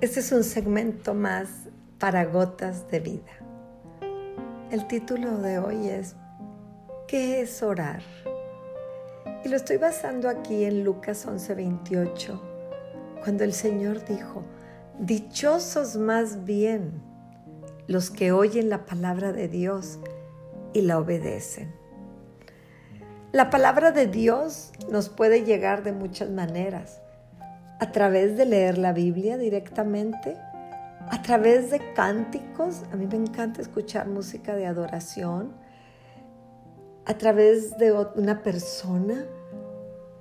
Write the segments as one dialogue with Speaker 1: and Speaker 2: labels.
Speaker 1: Este es un segmento más para gotas de vida. El título de hoy es ¿Qué es orar? Y lo estoy basando aquí en Lucas 11:28, cuando el Señor dijo, Dichosos más bien los que oyen la palabra de Dios y la obedecen. La palabra de Dios nos puede llegar de muchas maneras. A través de leer la Biblia directamente, a través de cánticos, a mí me encanta escuchar música de adoración, a través de una persona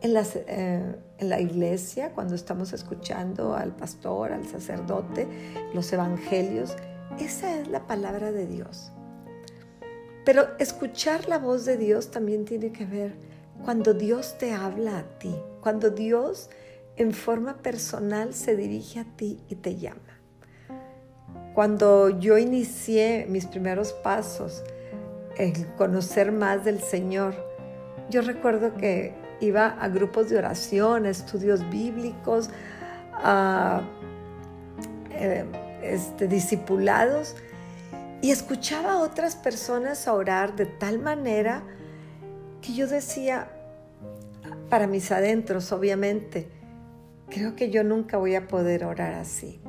Speaker 1: en, eh, en la iglesia, cuando estamos escuchando al pastor, al sacerdote, los evangelios. Esa es la palabra de Dios. Pero escuchar la voz de Dios también tiene que ver cuando Dios te habla a ti, cuando Dios en forma personal se dirige a ti y te llama. Cuando yo inicié mis primeros pasos en conocer más del Señor, yo recuerdo que iba a grupos de oración, a estudios bíblicos, a eh, este, discipulados, y escuchaba a otras personas orar de tal manera que yo decía, para mis adentros, obviamente, creo que yo nunca voy a poder orar así.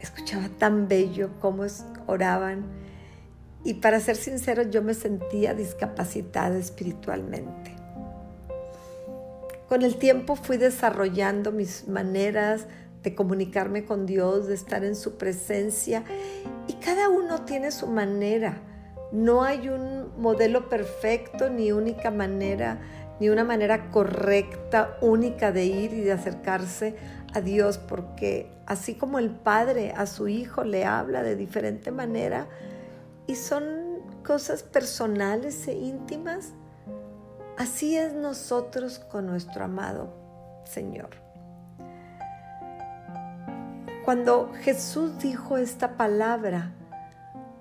Speaker 1: Escuchaba tan bello cómo oraban y para ser sincero yo me sentía discapacitada espiritualmente. Con el tiempo fui desarrollando mis maneras de comunicarme con Dios, de estar en su presencia y cada uno tiene su manera. No hay un modelo perfecto ni única manera, ni una manera correcta, única de ir y de acercarse a Dios, porque así como el Padre a su Hijo le habla de diferente manera y son cosas personales e íntimas, Así es nosotros con nuestro amado Señor. Cuando Jesús dijo esta palabra,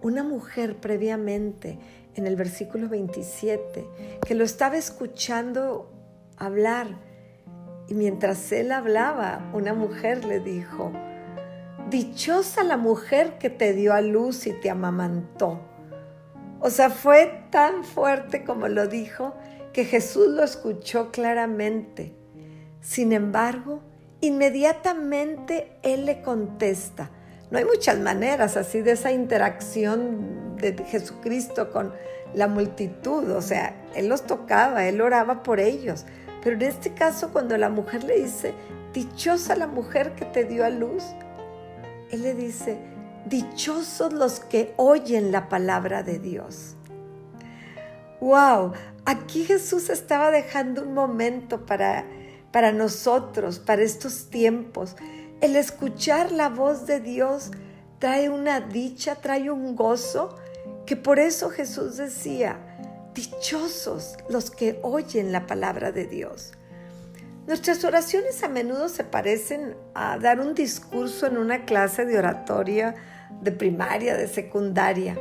Speaker 1: una mujer previamente en el versículo 27, que lo estaba escuchando hablar, y mientras él hablaba, una mujer le dijo, Dichosa la mujer que te dio a luz y te amamantó. O sea, fue tan fuerte como lo dijo que Jesús lo escuchó claramente. Sin embargo, inmediatamente Él le contesta. No hay muchas maneras así de esa interacción de Jesucristo con la multitud. O sea, Él los tocaba, Él oraba por ellos. Pero en este caso, cuando la mujer le dice, dichosa la mujer que te dio a luz, Él le dice, dichosos los que oyen la palabra de Dios. ¡Wow! Aquí Jesús estaba dejando un momento para, para nosotros, para estos tiempos. El escuchar la voz de Dios trae una dicha, trae un gozo, que por eso Jesús decía, dichosos los que oyen la palabra de Dios. Nuestras oraciones a menudo se parecen a dar un discurso en una clase de oratoria de primaria, de secundaria.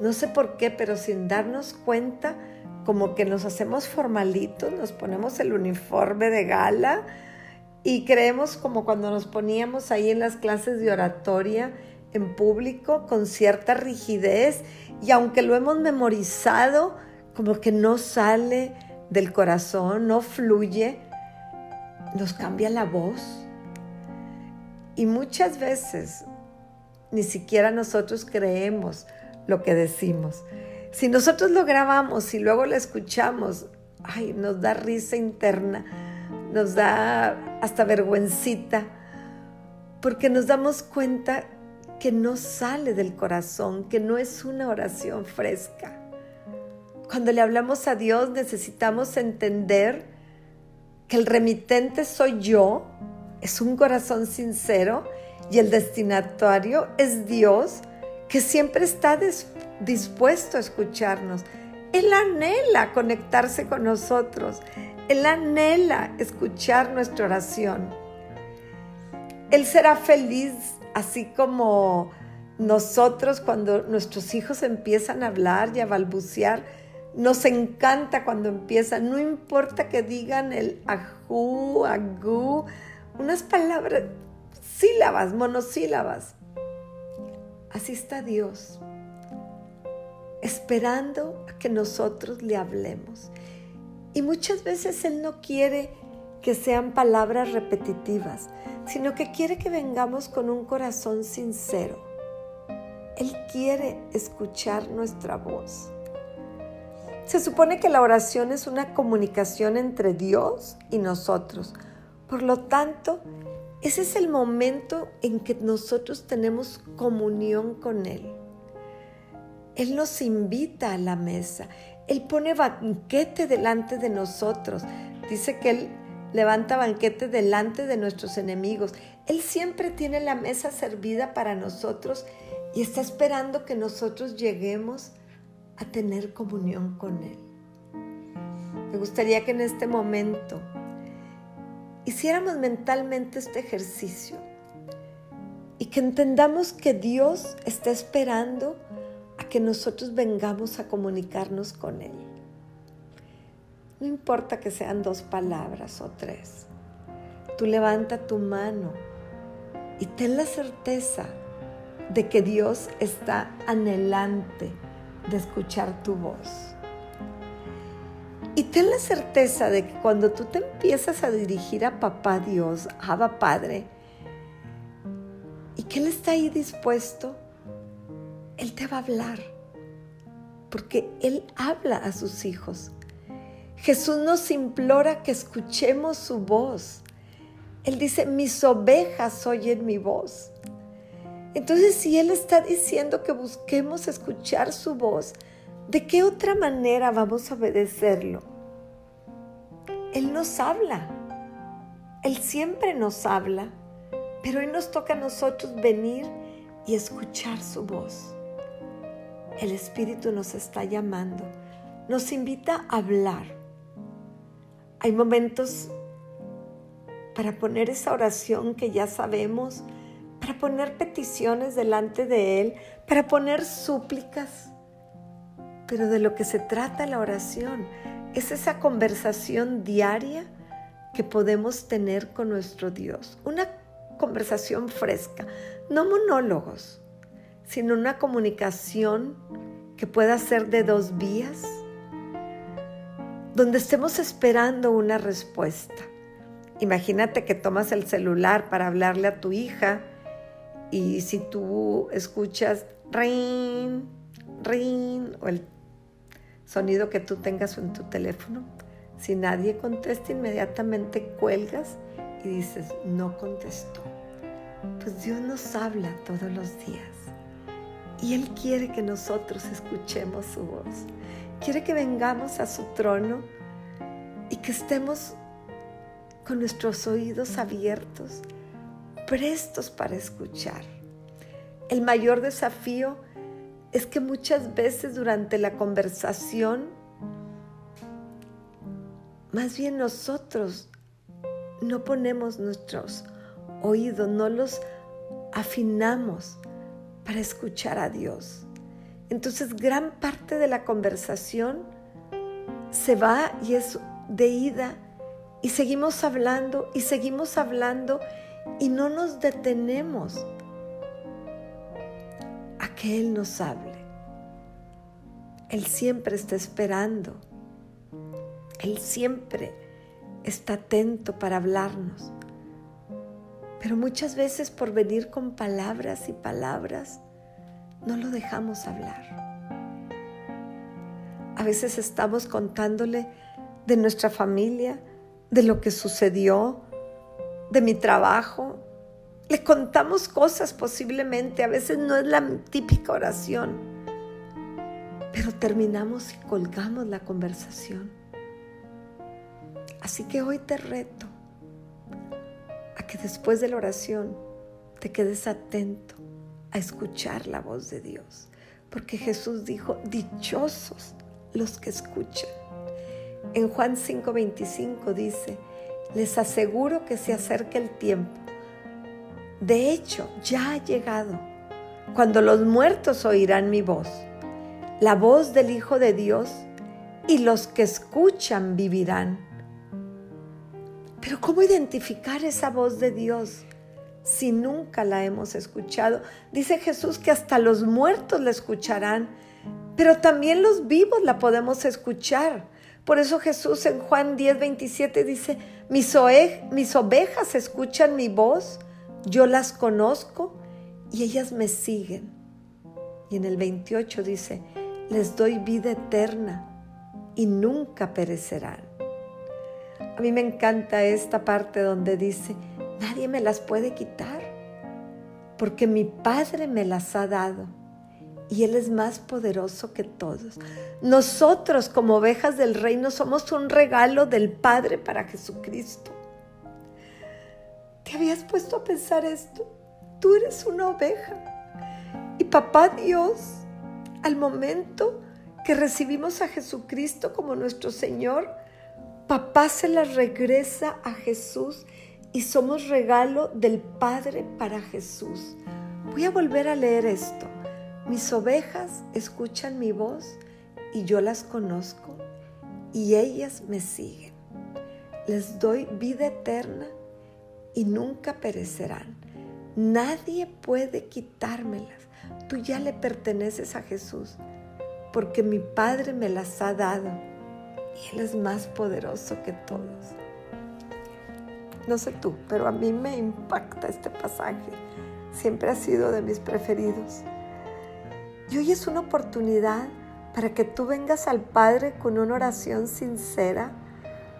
Speaker 1: No sé por qué, pero sin darnos cuenta, como que nos hacemos formalitos, nos ponemos el uniforme de gala y creemos como cuando nos poníamos ahí en las clases de oratoria en público con cierta rigidez y aunque lo hemos memorizado, como que no sale del corazón, no fluye, nos cambia la voz. Y muchas veces ni siquiera nosotros creemos lo que decimos. Si nosotros lo grabamos y luego lo escuchamos, ay, nos da risa interna, nos da hasta vergüencita, porque nos damos cuenta que no sale del corazón, que no es una oración fresca. Cuando le hablamos a Dios necesitamos entender que el remitente soy yo, es un corazón sincero y el destinatario es Dios que siempre está dispuesto a escucharnos. Él anhela conectarse con nosotros. Él anhela escuchar nuestra oración. Él será feliz así como nosotros cuando nuestros hijos empiezan a hablar y a balbucear. Nos encanta cuando empiezan, no importa que digan el ajú, agú, unas palabras sílabas, monosílabas. Así está Dios, esperando a que nosotros le hablemos. Y muchas veces Él no quiere que sean palabras repetitivas, sino que quiere que vengamos con un corazón sincero. Él quiere escuchar nuestra voz. Se supone que la oración es una comunicación entre Dios y nosotros. Por lo tanto, ese es el momento en que nosotros tenemos comunión con Él. Él nos invita a la mesa. Él pone banquete delante de nosotros. Dice que Él levanta banquete delante de nuestros enemigos. Él siempre tiene la mesa servida para nosotros y está esperando que nosotros lleguemos a tener comunión con Él. Me gustaría que en este momento hiciéramos mentalmente este ejercicio y que entendamos que Dios está esperando a que nosotros vengamos a comunicarnos con Él. No importa que sean dos palabras o tres. Tú levanta tu mano y ten la certeza de que Dios está anhelante de escuchar tu voz. Y ten la certeza de que cuando tú te empiezas a dirigir a papá Dios, a Padre, y que Él está ahí dispuesto, Él te va a hablar, porque Él habla a sus hijos. Jesús nos implora que escuchemos su voz. Él dice, mis ovejas oyen mi voz. Entonces, si Él está diciendo que busquemos escuchar su voz, ¿de qué otra manera vamos a obedecerlo? Él nos habla. Él siempre nos habla, pero hoy nos toca a nosotros venir y escuchar su voz. El Espíritu nos está llamando, nos invita a hablar hay momentos para poner esa oración que ya sabemos, para poner peticiones delante de Él, para poner súplicas. Pero de lo que se trata la oración es esa conversación diaria que podemos tener con nuestro Dios. Una conversación fresca, no monólogos, sino una comunicación que pueda ser de dos vías donde estemos esperando una respuesta. Imagínate que tomas el celular para hablarle a tu hija y si tú escuchas ring, ring o el sonido que tú tengas en tu teléfono, si nadie contesta inmediatamente cuelgas y dices, no contestó. Pues Dios nos habla todos los días y Él quiere que nosotros escuchemos su voz quiere que vengamos a su trono y que estemos con nuestros oídos abiertos, prestos para escuchar. El mayor desafío es que muchas veces durante la conversación, más bien nosotros no ponemos nuestros oídos, no los afinamos para escuchar a Dios. Entonces gran parte de la conversación se va y es de ida y seguimos hablando y seguimos hablando y no nos detenemos a que Él nos hable. Él siempre está esperando. Él siempre está atento para hablarnos. Pero muchas veces por venir con palabras y palabras, no lo dejamos hablar. A veces estamos contándole de nuestra familia, de lo que sucedió, de mi trabajo. Le contamos cosas posiblemente, a veces no es la típica oración, pero terminamos y colgamos la conversación. Así que hoy te reto a que después de la oración te quedes atento a escuchar la voz de Dios. Porque Jesús dijo, dichosos los que escuchan. En Juan 5:25 dice, les aseguro que se acerca el tiempo. De hecho, ya ha llegado, cuando los muertos oirán mi voz, la voz del Hijo de Dios, y los que escuchan vivirán. Pero ¿cómo identificar esa voz de Dios? Si nunca la hemos escuchado? Dice Jesús que hasta los muertos la escucharán, pero también los vivos la podemos escuchar. Por eso Jesús en Juan 10, 27 dice, mis, ovejas escuchan mi voz, yo las conozco y ellas me siguen. Y en el 28 dice, les doy vida eterna y nunca perecerán. A mí me encanta esta parte donde dice, nadie me las puede quitar, porque mi Padre me las ha dado y Él es más poderoso que todos. Nosotros como ovejas del reino somos un regalo del Padre para Jesucristo. ¿Te habías puesto a pensar esto? Tú eres una oveja. Y papá Dios, al momento que recibimos a Jesucristo como nuestro Señor, papá se la regresa a Jesús y somos regalo del Padre para Jesús. Voy a volver a leer esto. Mis ovejas escuchan mi voz y yo las conozco y ellas me siguen. Les doy vida eterna y nunca perecerán. Nadie puede quitármelas. Tú ya le perteneces a Jesús porque mi Padre me las ha dado y Él es más poderoso que todos. No sé tú, pero a mí me impacta este pasaje. Siempre ha sido de mis preferidos. Y hoy es una oportunidad para que tú vengas al Padre con una oración sincera,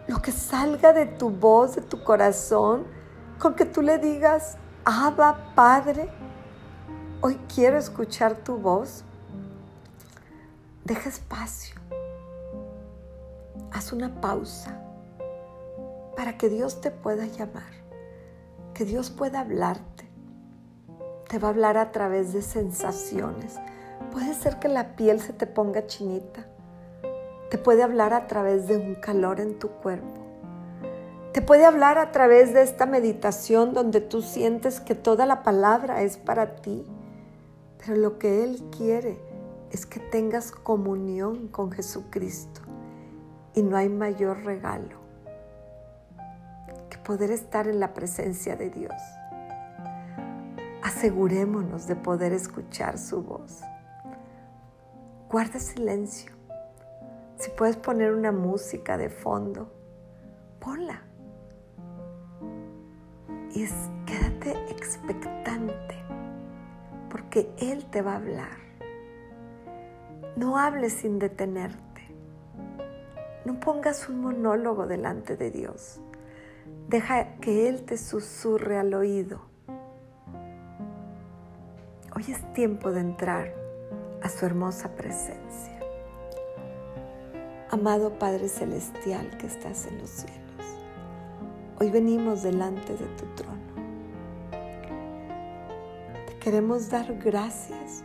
Speaker 1: lo que salga de tu voz, de tu corazón, con que tú le digas, Abba Padre, hoy quiero escuchar tu voz. Deja espacio. Haz una pausa para que Dios te pueda llamar, que Dios pueda hablarte. Te va a hablar a través de sensaciones Puede ser que la piel se te ponga chinita. Te puede hablar a través de un calor en tu cuerpo. Te puede hablar a través de esta meditación donde tú sientes que toda la palabra es para ti. Pero lo que Él quiere es que tengas comunión con Jesucristo. Y no hay mayor regalo poder estar en la presencia de Dios. Asegurémonos de poder escuchar su voz. Guarda silencio. Si puedes poner una música de fondo, ponla. Y quédate expectante, porque Él te va a hablar. No hables sin detenerte. No pongas un monólogo delante de Dios. Deja que Él te susurre al oído. Hoy es tiempo de entrar a su hermosa presencia. Amado Padre Celestial que estás en los cielos, hoy venimos delante de tu trono. Te queremos dar gracias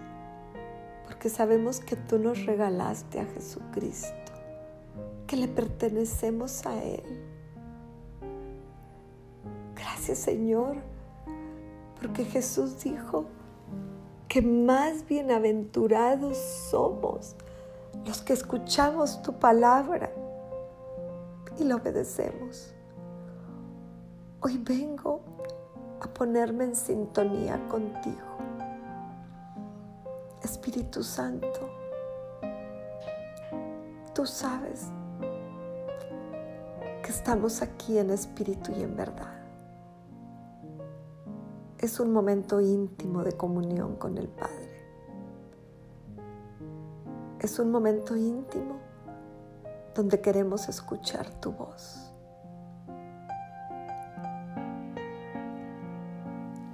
Speaker 1: porque sabemos que tú nos regalaste a Jesucristo, que le pertenecemos a Él. Gracias Señor, porque Jesús dijo, que más bienaventurados somos los que escuchamos tu palabra y la obedecemos. Hoy vengo a ponerme en sintonía contigo. Espíritu Santo, tú sabes que estamos aquí en espíritu y en verdad es un momento íntimo de comunión con el Padre. Es un momento íntimo donde queremos escuchar tu voz.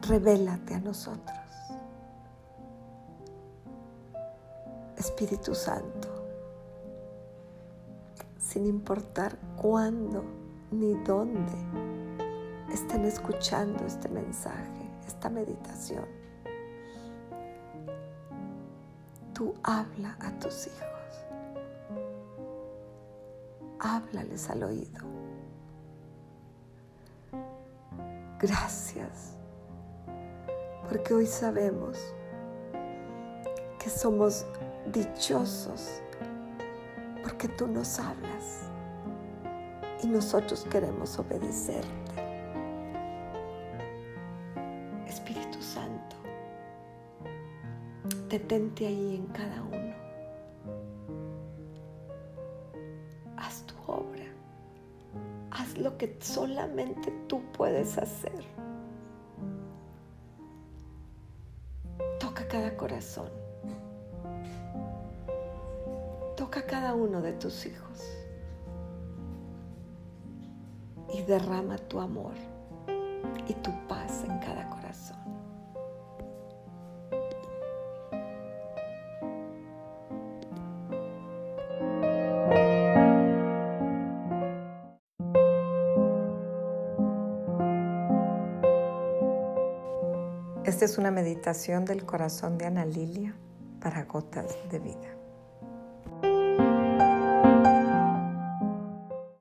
Speaker 1: Revélate a nosotros. Espíritu Santo, sin importar cuándo ni dónde estén escuchando este mensaje esta meditación, tú habla a tus hijos. Háblales al oído. Gracias, porque hoy sabemos que somos dichosos porque tú nos hablas y nosotros queremos obedecerte. Detente ahí en cada uno. Haz tu obra. Haz lo que solamente tú puedes hacer. Toca cada corazón. Toca cada uno de tus hijos. Y derrama tu amor y tu es una meditación del corazón de Ana Lilia para gotas de vida.